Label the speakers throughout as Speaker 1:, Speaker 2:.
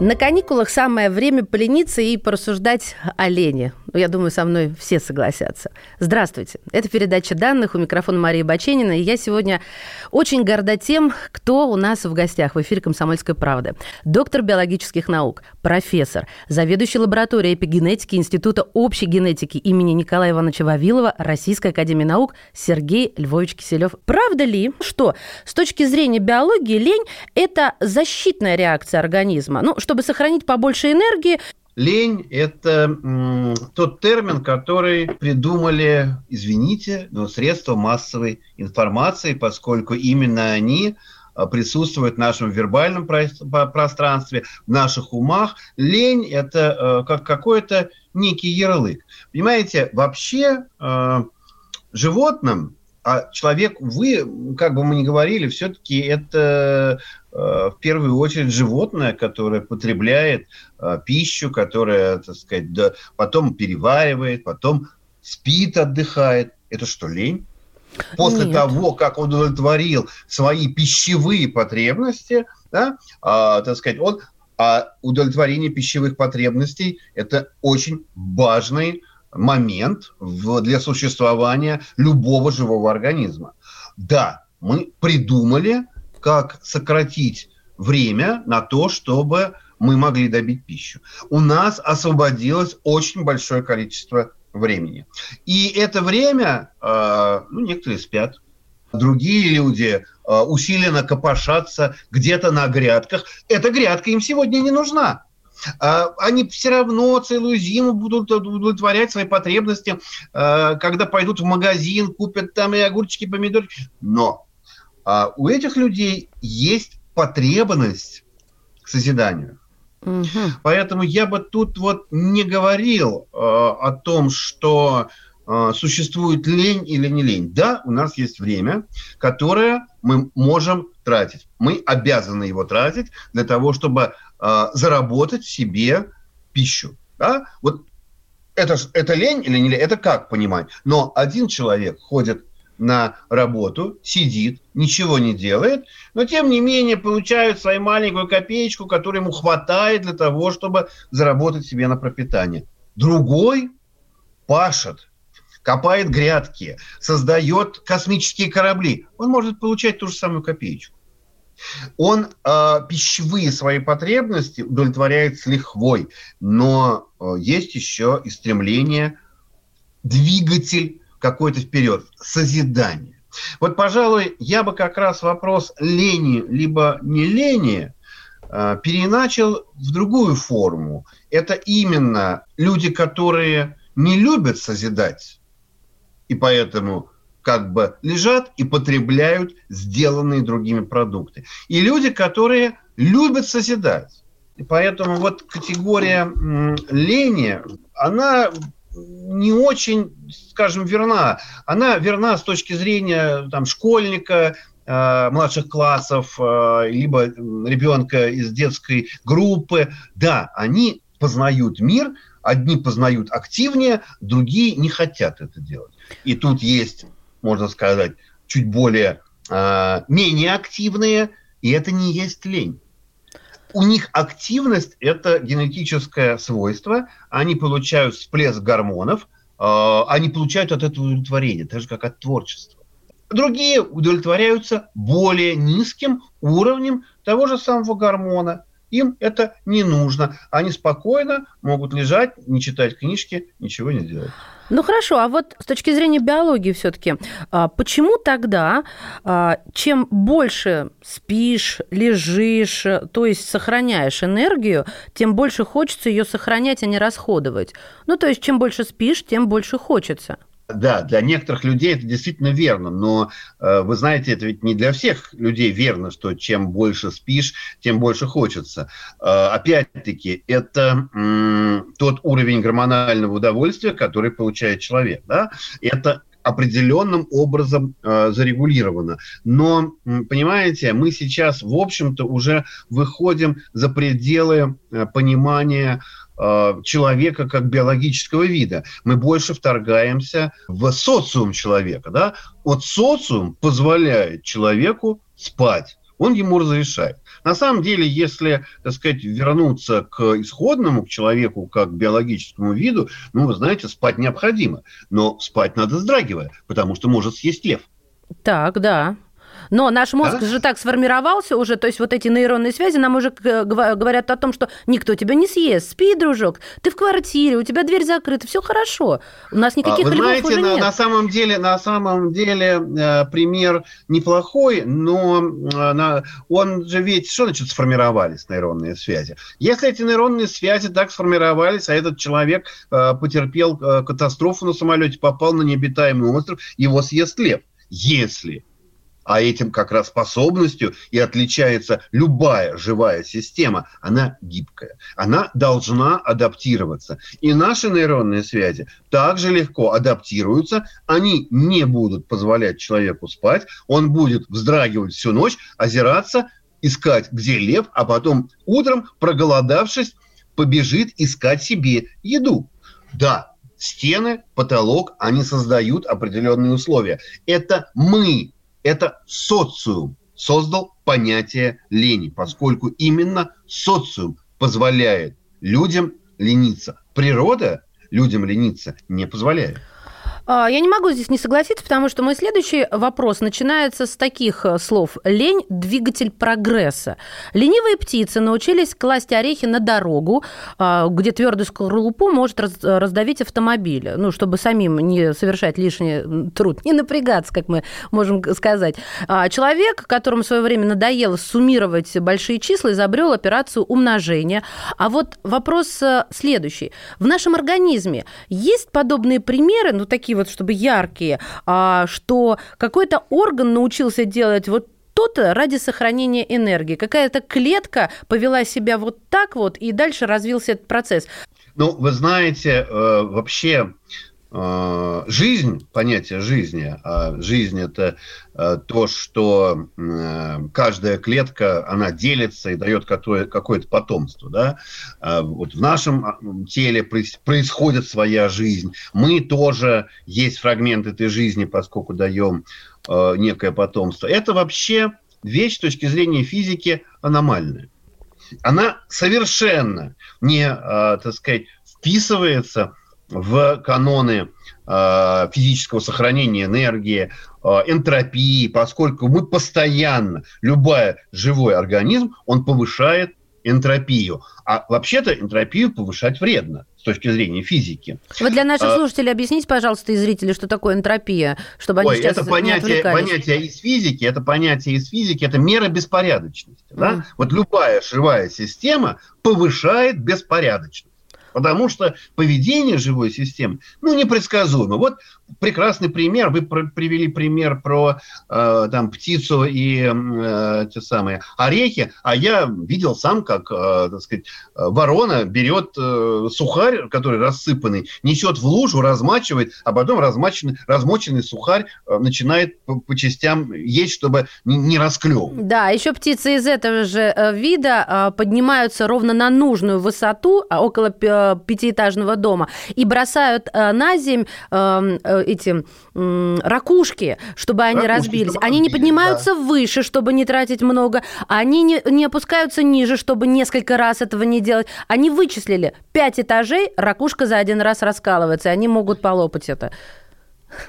Speaker 1: На каникулах самое время полениться и порассуждать о лени. Я думаю, со мной все согласятся. Здравствуйте. Это передача данных. У микрофона Мария Баченина. И я сегодня очень горда тем, кто у нас в гостях в эфире «Комсомольской правды». Доктор биологических наук, профессор, заведующий лабораторией эпигенетики Института общей генетики имени Николая Ивановича Вавилова Российской академии наук Сергей Львович Киселев. Правда ли, что с точки зрения биологии лень – это защитная реакция организма? Ну, чтобы сохранить побольше энергии,
Speaker 2: Лень – это м, тот термин, который придумали, извините, но средства массовой информации, поскольку именно они а, присутствуют в нашем вербальном про- пространстве, в наших умах. Лень – это э, как какой-то некий ярлык. Понимаете, вообще э, животным а человек, вы, как бы мы ни говорили, все-таки это в первую очередь животное, которое потребляет э, пищу, которое, так сказать, да, потом переваривает, потом спит, отдыхает. Это что, лень? После Нет. того, как он удовлетворил свои пищевые потребности, да, а, так сказать, он а удовлетворение пищевых потребностей – это очень важный момент в, для существования любого живого организма. Да, мы придумали, как сократить время на то, чтобы мы могли добить пищу. У нас освободилось очень большое количество времени. И это время, э, ну, некоторые спят, другие люди э, усиленно копошатся где-то на грядках. Эта грядка им сегодня не нужна. А, они все равно целую зиму будут удовлетворять свои потребности, а, когда пойдут в магазин, купят там и огурчики, и помидорчики. Но а, у этих людей есть потребность к созиданию. Угу. Поэтому я бы тут вот не говорил о том, что существует лень или не лень. Да, у нас есть время, которое мы можем тратить. Мы обязаны его тратить для того, чтобы э, заработать себе пищу. Да? Вот это, это лень или не лень, это как понимать? Но один человек ходит на работу, сидит, ничего не делает, но тем не менее получает свою маленькую копеечку, которую ему хватает для того, чтобы заработать себе на пропитание. Другой пашет, копает грядки, создает космические корабли. Он может получать ту же самую копеечку. Он э, пищевые свои потребности удовлетворяет с лихвой, но э, есть еще и стремление, двигатель какой-то вперед, созидание. Вот, пожалуй, я бы как раз вопрос лени либо не лени э, переначал в другую форму. Это именно люди, которые не любят созидать, и поэтому как бы лежат и потребляют сделанные другими продукты. И люди, которые любят созидать. И поэтому вот категория лени, она не очень, скажем, верна. Она верна с точки зрения там, школьника, э, младших классов, э, либо ребенка из детской группы. Да, они познают мир, одни познают активнее, другие не хотят это делать. И тут есть можно сказать, чуть более э, менее активные, и это не есть лень. У них активность – это генетическое свойство, они получают всплеск гормонов, э, они получают от этого удовлетворение, так же, как от творчества. Другие удовлетворяются более низким уровнем того же самого гормона. Им это не нужно. Они спокойно могут лежать, не читать книжки, ничего не делать.
Speaker 1: Ну хорошо, а вот с точки зрения биологии все-таки, а, почему тогда, а, чем больше спишь, лежишь, то есть сохраняешь энергию, тем больше хочется ее сохранять, а не расходовать? Ну то есть чем больше спишь, тем больше хочется.
Speaker 2: Да, для некоторых людей это действительно верно, но э, вы знаете, это ведь не для всех людей верно, что чем больше спишь, тем больше хочется. Э, опять-таки, это э, тот уровень гормонального удовольствия, который получает человек. Да? Это определенным образом э, зарегулировано. Но, понимаете, мы сейчас, в общем-то, уже выходим за пределы э, понимания человека как биологического вида. Мы больше вторгаемся в социум человека. Да? Вот социум позволяет человеку спать. Он ему разрешает. На самом деле, если, так сказать, вернуться к исходному, к человеку как биологическому виду, ну, вы знаете, спать необходимо. Но спать надо вздрагивая, потому что может съесть лев.
Speaker 1: Так, да. Но наш мозг да? же так сформировался уже, то есть вот эти нейронные связи нам уже говорят о том, что никто тебя не съест. Спи, дружок, ты в квартире, у тебя дверь закрыта, все хорошо. У нас никаких
Speaker 2: Вы знаете,
Speaker 1: уже
Speaker 2: на,
Speaker 1: нет.
Speaker 2: на самом деле, на самом деле э, пример неплохой, но э, на, он же ведь что значит сформировались нейронные связи? Если эти нейронные связи так сформировались, а этот человек э, потерпел э, катастрофу на самолете, попал на необитаемый остров, его съест лев. Если а этим как раз способностью и отличается любая живая система. Она гибкая. Она должна адаптироваться. И наши нейронные связи также легко адаптируются. Они не будут позволять человеку спать. Он будет вздрагивать всю ночь, озираться, искать, где лев, а потом утром, проголодавшись, побежит искать себе еду. Да, стены, потолок, они создают определенные условия. Это мы это социум создал понятие лени, поскольку именно социум позволяет людям лениться. Природа людям лениться не позволяет.
Speaker 1: А, я не могу здесь не согласиться, потому что мой следующий вопрос начинается с таких э, слов. Лень – двигатель прогресса. Ленивые птицы научились класть орехи на дорогу, а, где твердую скорлупу может раздавить автомобиль, ну, чтобы самим не совершать лишний труд, не напрягаться, как мы можем сказать. А, человек, которому в свое время надоело суммировать большие числа, изобрел операцию умножения. А вот вопрос э, следующий. В нашем организме есть подобные примеры, ну, такие вот, чтобы яркие, а, что какой-то орган научился делать вот то-то ради сохранения энергии. Какая-то клетка повела себя вот так вот, и дальше развился этот процесс.
Speaker 2: Ну, вы знаете, э, вообще жизнь, понятие жизни, а жизнь это э, то, что э, каждая клетка, она делится и дает какое-то потомство. Да? А вот в нашем теле происходит своя жизнь. Мы тоже есть фрагмент этой жизни, поскольку даем некое потомство. Это вообще вещь с точки зрения физики аномальная. Она совершенно не, так сказать, вписывается в каноны э, физического сохранения энергии, э, энтропии, поскольку мы постоянно, любой живой организм, он повышает энтропию. А вообще-то энтропию повышать вредно с точки зрения физики.
Speaker 1: Вы для наших а, слушателей объясните, пожалуйста, и зрителей, что такое энтропия, чтобы они Ой, сейчас
Speaker 2: это понятие, понятие из физики, это понятие из физики, это мера беспорядочности. Mm. Да? Вот любая живая система повышает беспорядочность. Потому что поведение живой системы, ну, непредсказуемо. Вот прекрасный пример. Вы привели пример про э, там птицу и э, те самые орехи, а я видел сам, как, э, так сказать, ворона берет э, сухарь, который рассыпанный, несет в лужу, размачивает, а потом размаченный, размоченный сухарь э, начинает по, по частям есть, чтобы не, не расклевывать.
Speaker 1: Да, еще птицы из этого же э, вида э, поднимаются ровно на нужную высоту, а около пятиэтажного дома, и бросают на земь эти ракушки, чтобы они ракушки, разбились. Чтобы они не поднимаются да. выше, чтобы не тратить много, они не, не опускаются ниже, чтобы несколько раз этого не делать. Они вычислили пять этажей, ракушка за один раз раскалывается, и они могут полопать это.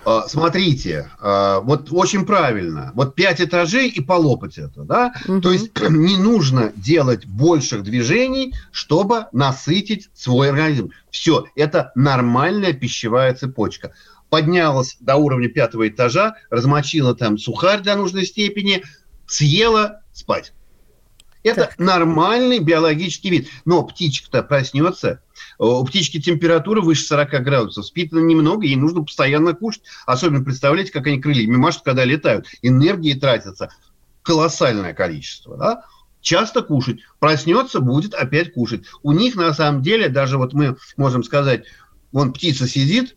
Speaker 2: А, смотрите, а, вот очень правильно. Вот пять этажей и полопать это, да? Угу. То есть не нужно делать больших движений, чтобы насытить свой организм. Все, это нормальная пищевая цепочка поднялась до уровня пятого этажа, размочила там сухарь до нужной степени, съела, спать. Это так. нормальный биологический вид. Но птичка-то проснется, у птички температура выше 40 градусов, спит она немного, ей нужно постоянно кушать. Особенно представляете, как они крыльями машут, когда летают. Энергии тратится колоссальное количество. Да? часто кушать. Проснется, будет опять кушать. У них на самом деле, даже вот мы можем сказать, вон птица сидит,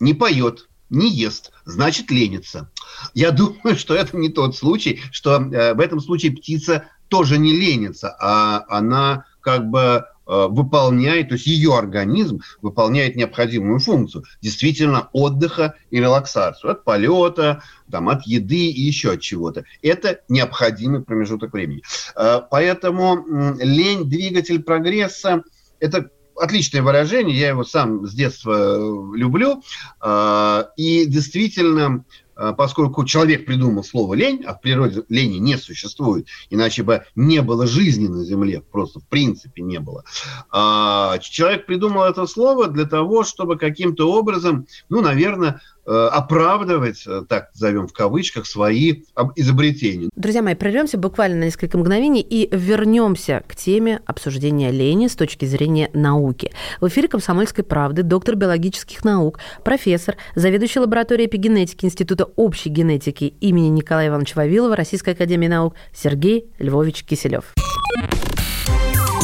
Speaker 2: не поет, не ест, значит ленится. Я думаю, что это не тот случай, что э, в этом случае птица тоже не ленится, а она как бы Э, выполняет, то есть ее организм выполняет необходимую функцию действительно отдыха и релаксацию от полета, там, от еды и еще от чего-то. Это необходимый промежуток времени. Э, поэтому лень – двигатель прогресса – это отличное выражение, я его сам с детства э, люблю. И действительно, поскольку человек придумал слово лень, а в природе лени не существует, иначе бы не было жизни на Земле, просто в принципе не было. А, человек придумал это слово для того, чтобы каким-то образом, ну, наверное, оправдывать, э, так назовем в кавычках, свои изобретения.
Speaker 1: Друзья мои, прервемся буквально на несколько мгновений и вернемся к теме обсуждения лени с точки зрения науки. В эфире «Комсомольской правды» доктор биологических наук, профессор, заведующий лабораторией эпигенетики Института общей генетики имени Николая Ивановича Вавилова Российской академии наук Сергей Львович Киселев.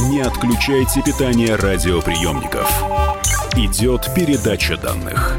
Speaker 3: Не отключайте питание радиоприемников. Идет передача данных.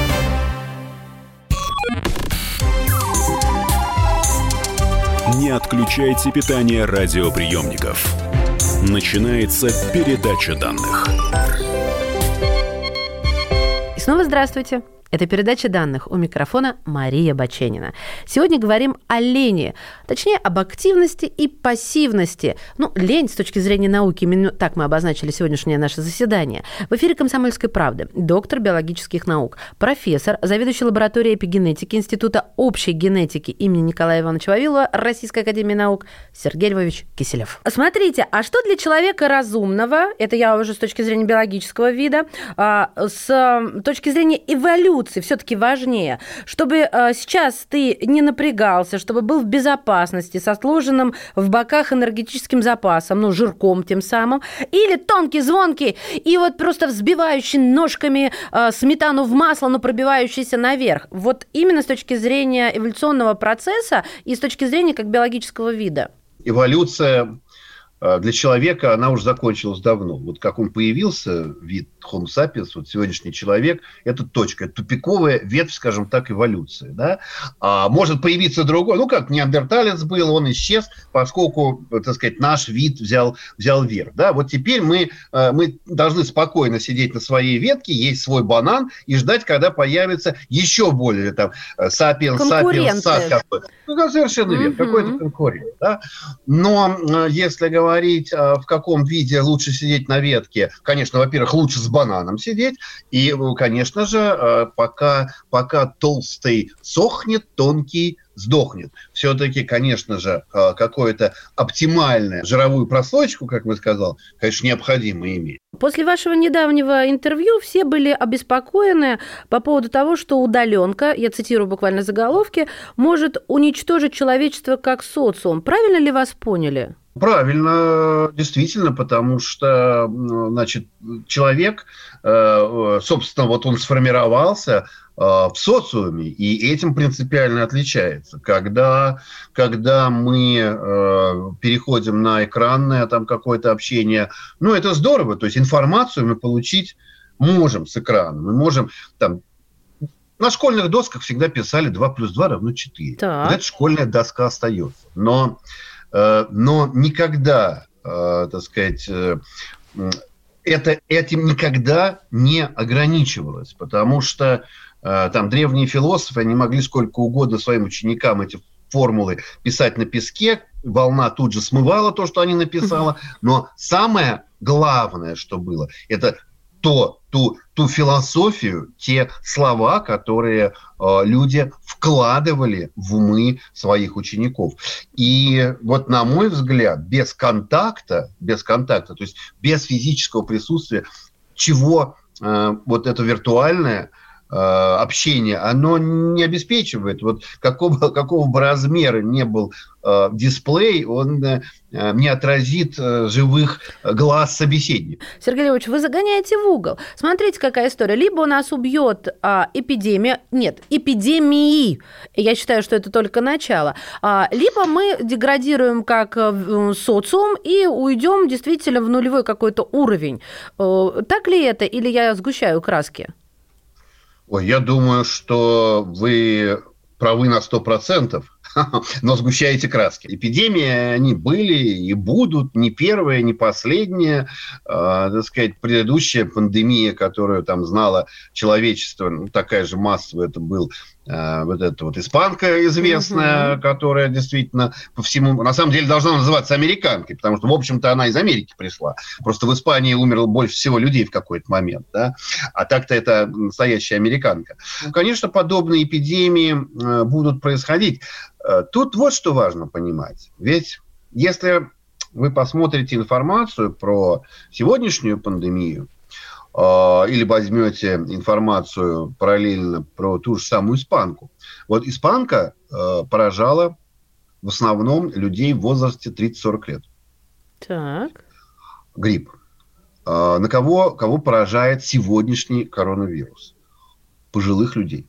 Speaker 3: Не отключайте питание радиоприемников. Начинается передача данных.
Speaker 1: И снова здравствуйте. Это передача данных. У микрофона Мария Баченина. Сегодня говорим о лени, точнее, об активности и пассивности. Ну, лень с точки зрения науки, именно так мы обозначили сегодняшнее наше заседание. В эфире «Комсомольской правды» доктор биологических наук, профессор, заведующий лабораторией эпигенетики Института общей генетики имени Николая Ивановича Вавилова Российской академии наук Сергей Львович Киселев. Смотрите, а что для человека разумного, это я уже с точки зрения биологического вида, а, с точки зрения эволюции, эволюции все-таки важнее, чтобы э, сейчас ты не напрягался, чтобы был в безопасности, со сложенным в боках энергетическим запасом, ну, жирком тем самым, или тонкий, звонкий, и вот просто взбивающий ножками э, сметану в масло, но пробивающийся наверх. Вот именно с точки зрения эволюционного процесса и с точки зрения как биологического вида.
Speaker 2: Эволюция для человека она уже закончилась давно. Вот как он появился, вид Homo sapiens, вот сегодняшний человек, это точка, это тупиковая ветвь, скажем так, эволюции. Да? А может появиться другой, ну как неандерталец был, он исчез, поскольку, так сказать, наш вид взял, взял верх. Да? Вот теперь мы, э, мы должны спокойно сидеть на своей ветке, есть свой банан и ждать, когда появится еще более там sapiens, sapiens, sapiens. Ну, совершенно верно, какой-то конкурент. Да? Но э, если говорить, э, в каком виде лучше сидеть на ветке, конечно, во-первых, лучше с бананом сидеть. И, конечно же, э, пока, пока толстый сохнет, тонкий сдохнет. Все-таки, конечно же, э, какое-то оптимальное жировую прослойку, как вы сказал, конечно, необходимо иметь.
Speaker 1: После вашего недавнего интервью все были обеспокоены по поводу того, что удаленка, я цитирую буквально заголовки, может уничтожить человечество как социум. Правильно ли вас поняли?
Speaker 2: Правильно, действительно, потому что, значит, человек, э, собственно, вот он сформировался э, в социуме, и этим принципиально отличается. Когда, когда мы э, переходим на экранное там какое-то общение, ну, это здорово, то есть информацию мы получить можем с экрана, мы можем там на школьных досках всегда писали 2 плюс 2 равно 4. Так. Вот эта школьная доска остается. Но Э, но никогда, э, так сказать, э, это, этим никогда не ограничивалось, потому что там древние философы, они могли сколько угодно своим ученикам эти формулы писать на песке, волна тут же смывала то, что они написала, но самое главное, что было, это то, ту, ту философию, те слова, которые э, люди вкладывали в умы своих учеников. И вот, на мой взгляд, без контакта, без контакта, то есть без физического присутствия, чего э, вот это виртуальное – общение, оно не обеспечивает. Вот какого, какого бы размера не был э, дисплей, он э, не отразит э, живых глаз собеседника.
Speaker 1: Сергей Львович, вы загоняете в угол. Смотрите, какая история. Либо у нас убьет а, эпидемия, нет, эпидемии, я считаю, что это только начало, а, либо мы деградируем как э, социум и уйдем действительно в нулевой какой-то уровень. Э, так ли это, или я сгущаю краски?
Speaker 2: Ой, я думаю, что вы правы на 100%, но сгущаете краски. Эпидемии, они были и будут не первые, не последние. Э, так сказать, предыдущая пандемия, которую там знало человечество, ну, такая же массовая, это был вот эта вот испанка известная, угу. которая действительно по всему, на самом деле должна называться американкой, потому что, в общем-то, она из Америки пришла. Просто в Испании умерло больше всего людей в какой-то момент, да, а так-то это настоящая американка. Ну, конечно, подобные эпидемии э, будут происходить. Э, тут вот что важно понимать. Ведь если вы посмотрите информацию про сегодняшнюю пандемию, или возьмете информацию параллельно про ту же самую испанку. Вот испанка а, поражала в основном людей в возрасте 30-40 лет.
Speaker 1: Так.
Speaker 2: Грипп. А, на кого, кого поражает сегодняшний коронавирус? Пожилых людей.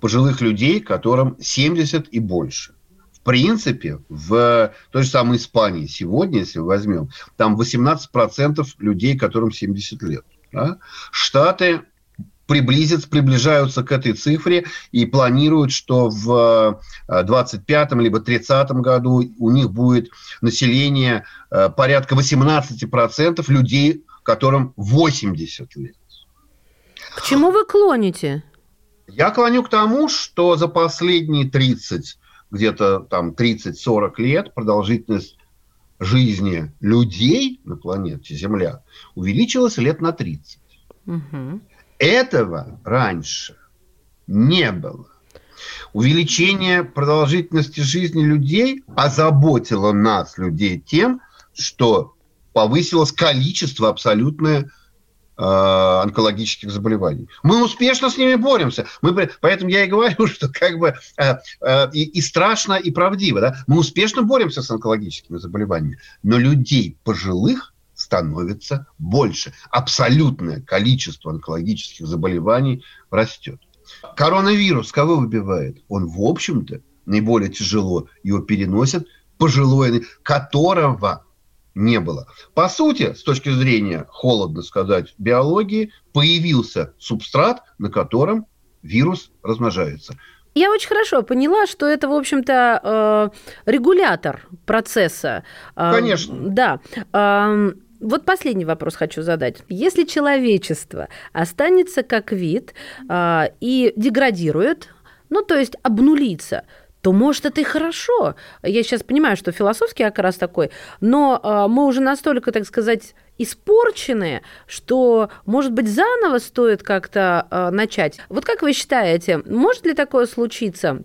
Speaker 2: Пожилых людей, которым 70 и больше. В принципе, в той же самой Испании сегодня, если возьмем, там 18% людей, которым 70 лет. Да? Штаты приблизятся, приближаются к этой цифре и планируют, что в 25 э, либо 30 году у них будет население э, порядка 18% людей, которым 80 лет.
Speaker 1: К чему вы клоните?
Speaker 2: Я клоню к тому, что за последние 30, где-то там 30-40 лет продолжительность жизни людей на планете Земля увеличилась лет на 30. Угу. Этого раньше не было. Увеличение продолжительности жизни людей озаботило нас, людей, тем, что повысилось количество абсолютное онкологических заболеваний. Мы успешно с ними боремся. Мы, поэтому я и говорю, что как бы э, э, и, и страшно, и правдиво. Да? Мы успешно боремся с онкологическими заболеваниями, но людей пожилых становится больше. Абсолютное количество онкологических заболеваний растет. Коронавирус кого выбивает? Он, в общем-то, наиболее тяжело его переносят пожилое, которого не было. По сути, с точки зрения, холодно сказать, биологии, появился субстрат, на котором вирус размножается.
Speaker 1: Я очень хорошо поняла, что это, в общем-то, э, регулятор процесса.
Speaker 2: Э, Конечно.
Speaker 1: Да. Э, вот последний вопрос хочу задать. Если человечество останется как вид и деградирует, ну, то есть обнулится, то может это и хорошо. Я сейчас понимаю, что философский окрас такой, но э, мы уже настолько, так сказать, испорченные, что, может быть, заново стоит как-то э, начать. Вот как вы считаете, может ли такое случиться?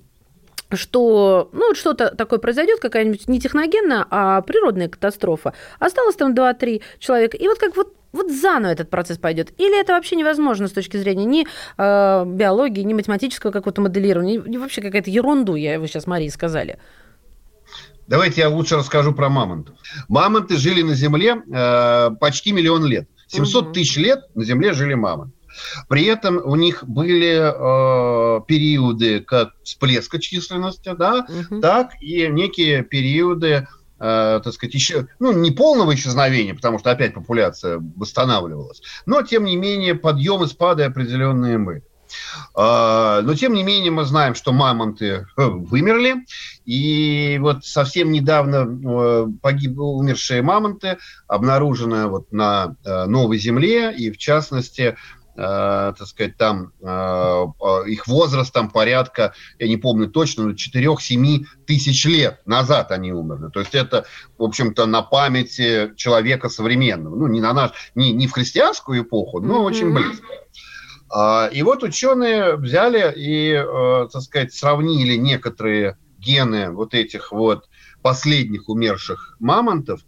Speaker 1: что ну, что-то такое произойдет, какая-нибудь не техногенная, а природная катастрофа. Осталось там 2-3 человека. И вот как вот вот заново этот процесс пойдет? Или это вообще невозможно с точки зрения ни э, биологии, ни математического какого-то моделирования, ни, вообще какая-то ерунду, я вы сейчас Марии сказали?
Speaker 2: Давайте я лучше расскажу про мамонтов. Мамонты жили на Земле э, почти миллион лет. 700 угу. тысяч лет на Земле жили мамонты. При этом у них были э, периоды как всплеска численности, да, угу. так и некие периоды так сказать, еще, ну, не полного исчезновения, потому что опять популяция восстанавливалась, но, тем не менее, подъем и спады определенные были. А, но, тем не менее, мы знаем, что мамонты э, вымерли, и вот совсем недавно э, погиб, умершие мамонты обнаружены вот на э, Новой Земле, и, в частности, э, так сказать, там э, их возраст там порядка, я не помню точно, но 4-7 тысяч лет назад они умерли. То есть это, в общем-то, на памяти человека современного. Ну, не на наш, не, не в христианскую эпоху, но mm-hmm. очень близко. А, и вот ученые взяли и, э, так сказать, сравнили некоторые гены вот этих вот последних умерших мамонтов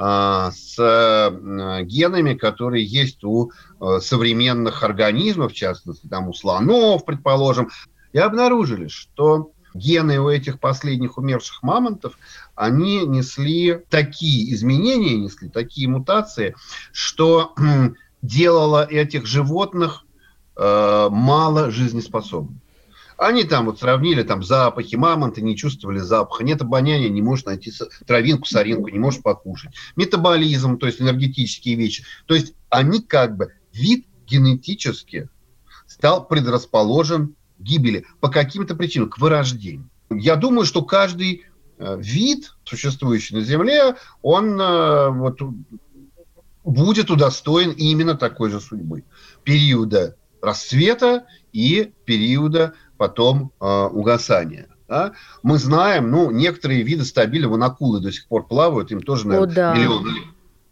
Speaker 2: с э, генами, которые есть у э, современных организмов, в частности, там у слонов, предположим, и обнаружили, что гены у этих последних умерших мамонтов, они несли такие изменения, несли такие мутации, что делало этих животных э, мало жизнеспособными. Они там вот сравнили там запахи, мамонты не чувствовали запаха, нет обоняния, не можешь найти травинку, соринку, не можешь покушать. Метаболизм, то есть энергетические вещи. То есть они как бы, вид генетически стал предрасположен к гибели по каким-то причинам, к вырождению. Я думаю, что каждый э, вид, существующий на Земле, он э, вот, будет удостоен именно такой же судьбы. Периода расцвета и периода потом э, угасания. Да? Мы знаем, ну, некоторые виды стабильно, вон акулы до сих пор плавают, им тоже, наверное, О, да. миллионы лет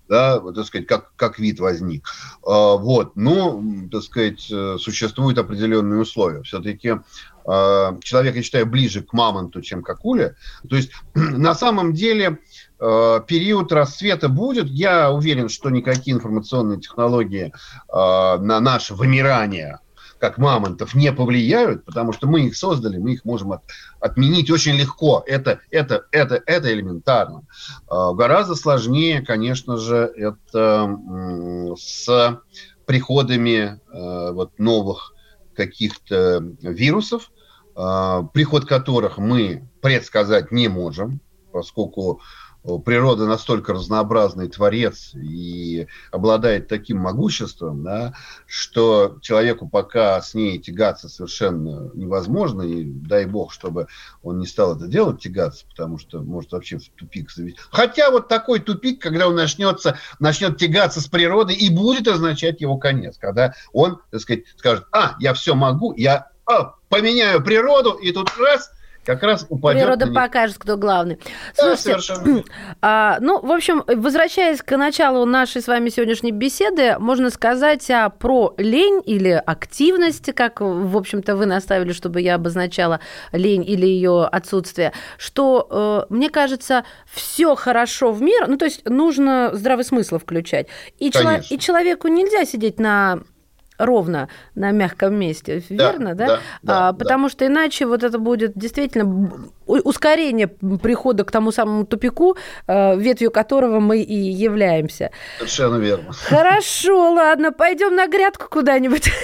Speaker 2: да, так сказать, как, как вид возник. А, вот, но, так сказать, э, существуют определенные условия. Все-таки а, человек, я считаю, ближе к мамонту, чем к акуле. То есть, на самом деле, период расцвета будет. Я уверен, что никакие информационные технологии на наше вымирание как мамонтов, не повлияют, потому что мы их создали, мы их можем от, отменить очень легко. Это, это, это, это элементарно. А, гораздо сложнее, конечно же, это с приходами а, вот, новых каких-то вирусов, а, приход которых мы предсказать не можем, поскольку природа настолько разнообразный творец и обладает таким могуществом, да, что человеку пока с ней тягаться совершенно невозможно, и дай бог, чтобы он не стал это делать, тягаться, потому что может вообще в тупик завести. Хотя вот такой тупик, когда он начнется, начнет тягаться с природой, и будет означать его конец, когда он, так сказать, скажет, а, я все могу, я а, поменяю природу, и тут раз – как раз упадет.
Speaker 1: Природа покажет, кто главный. Да, Слушайте, а, ну, в общем, возвращаясь к началу нашей с вами сегодняшней беседы, можно сказать а, про лень или активность, как, в общем-то, вы наставили, чтобы я обозначала лень или ее отсутствие, что, э, мне кажется, все хорошо в мир, ну, то есть нужно здравый смысл включать. И, чело- и человеку нельзя сидеть на ровно на мягком месте, верно, да? да? да, а, да потому что иначе вот это будет действительно ускорение прихода к тому самому тупику, э, ветвью которого мы и являемся.
Speaker 2: Совершенно верно.
Speaker 1: Хорошо, ладно, пойдем на грядку куда-нибудь.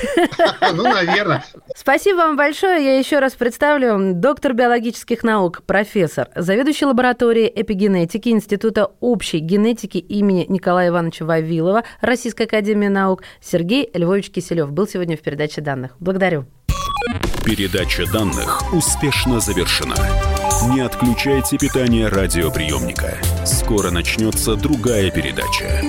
Speaker 2: Ну, наверное.
Speaker 1: Спасибо вам большое. Я еще раз представлю доктор биологических наук, профессор, заведующий лабораторией эпигенетики Института общей генетики имени Николая Ивановича Вавилова Российской академии наук Сергей Львович Киселев был сегодня в передаче данных. Благодарю.
Speaker 3: Передача данных успешно завершена. Не отключайте питание радиоприемника. Скоро начнется другая передача.